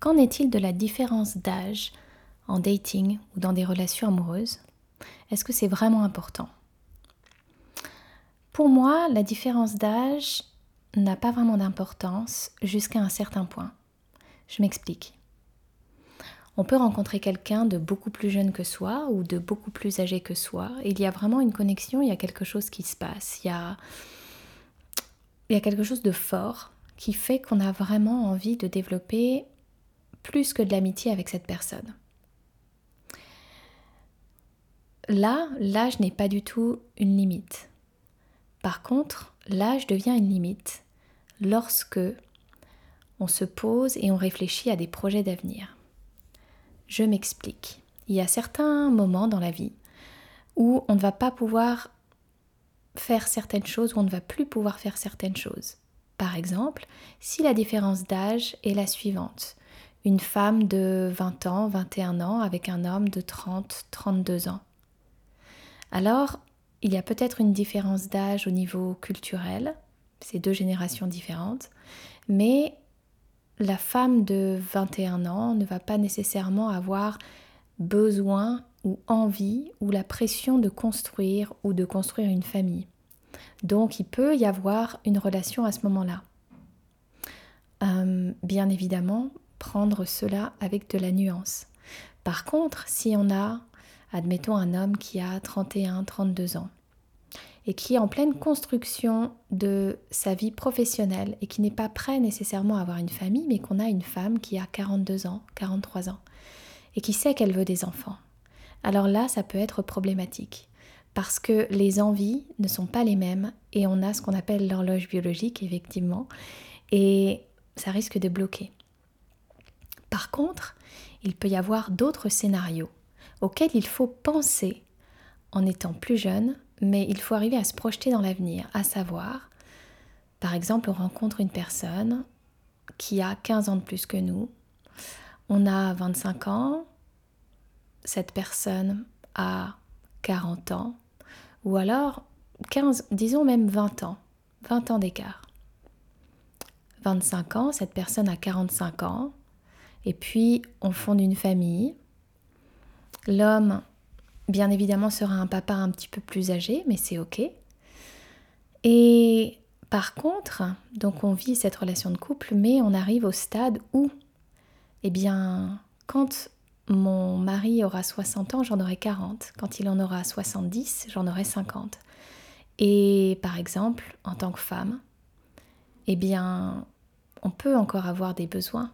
qu'en est-il de la différence d'âge en dating ou dans des relations amoureuses? Est-ce que c'est vraiment important? Pour moi, la différence d'âge n'a pas vraiment d'importance jusqu'à un certain point. Je m'explique. On peut rencontrer quelqu'un de beaucoup plus jeune que soi ou de beaucoup plus âgé que soi. Il y a vraiment une connexion, il y a quelque chose qui se passe. Il y a, quelque chose de fort qui fait qu'on a vraiment envie de développer plus que de l'amitié avec cette personne. Là, l'âge n'est pas du tout une limite. Par contre, l'âge devient une limite lorsque on se pose et on réfléchit à des projets d'avenir. Je m'explique. Il y a certains moments dans la vie où on ne va pas pouvoir faire certaines choses, où on ne va plus pouvoir faire certaines choses. Par exemple, si la différence d'âge est la suivante. Une femme de 20 ans, 21 ans avec un homme de 30, 32 ans. Alors, il y a peut-être une différence d'âge au niveau culturel, c'est deux générations différentes, mais la femme de 21 ans ne va pas nécessairement avoir besoin ou envie ou la pression de construire ou de construire une famille. Donc il peut y avoir une relation à ce moment-là. Euh, bien évidemment, prendre cela avec de la nuance. Par contre, si on a, admettons, un homme qui a 31, 32 ans, et qui est en pleine construction de sa vie professionnelle et qui n'est pas prêt nécessairement à avoir une famille, mais qu'on a une femme qui a 42 ans, 43 ans, et qui sait qu'elle veut des enfants. Alors là, ça peut être problématique, parce que les envies ne sont pas les mêmes, et on a ce qu'on appelle l'horloge biologique, effectivement, et ça risque de bloquer. Par contre, il peut y avoir d'autres scénarios auxquels il faut penser en étant plus jeune mais il faut arriver à se projeter dans l'avenir, à savoir, par exemple, on rencontre une personne qui a 15 ans de plus que nous, on a 25 ans, cette personne a 40 ans, ou alors 15, disons même 20 ans, 20 ans d'écart. 25 ans, cette personne a 45 ans, et puis on fonde une famille. L'homme bien évidemment sera un papa un petit peu plus âgé, mais c'est ok. Et par contre, donc on vit cette relation de couple, mais on arrive au stade où, eh bien, quand mon mari aura 60 ans, j'en aurai 40. Quand il en aura 70, j'en aurai 50. Et par exemple, en tant que femme, eh bien, on peut encore avoir des besoins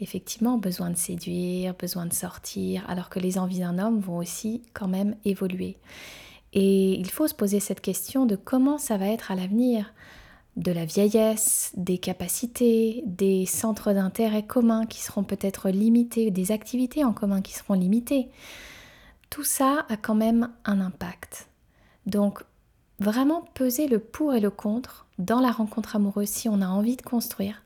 effectivement besoin de séduire, besoin de sortir, alors que les envies d'un homme vont aussi quand même évoluer. Et il faut se poser cette question de comment ça va être à l'avenir, de la vieillesse, des capacités, des centres d'intérêt communs qui seront peut-être limités, des activités en commun qui seront limitées. Tout ça a quand même un impact. Donc vraiment peser le pour et le contre dans la rencontre amoureuse si on a envie de construire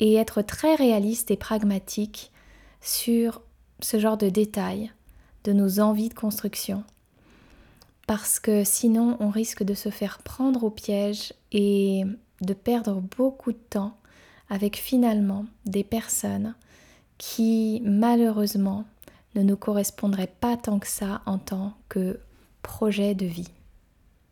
et être très réaliste et pragmatique sur ce genre de détails, de nos envies de construction. Parce que sinon, on risque de se faire prendre au piège et de perdre beaucoup de temps avec finalement des personnes qui malheureusement ne nous correspondraient pas tant que ça en tant que projet de vie.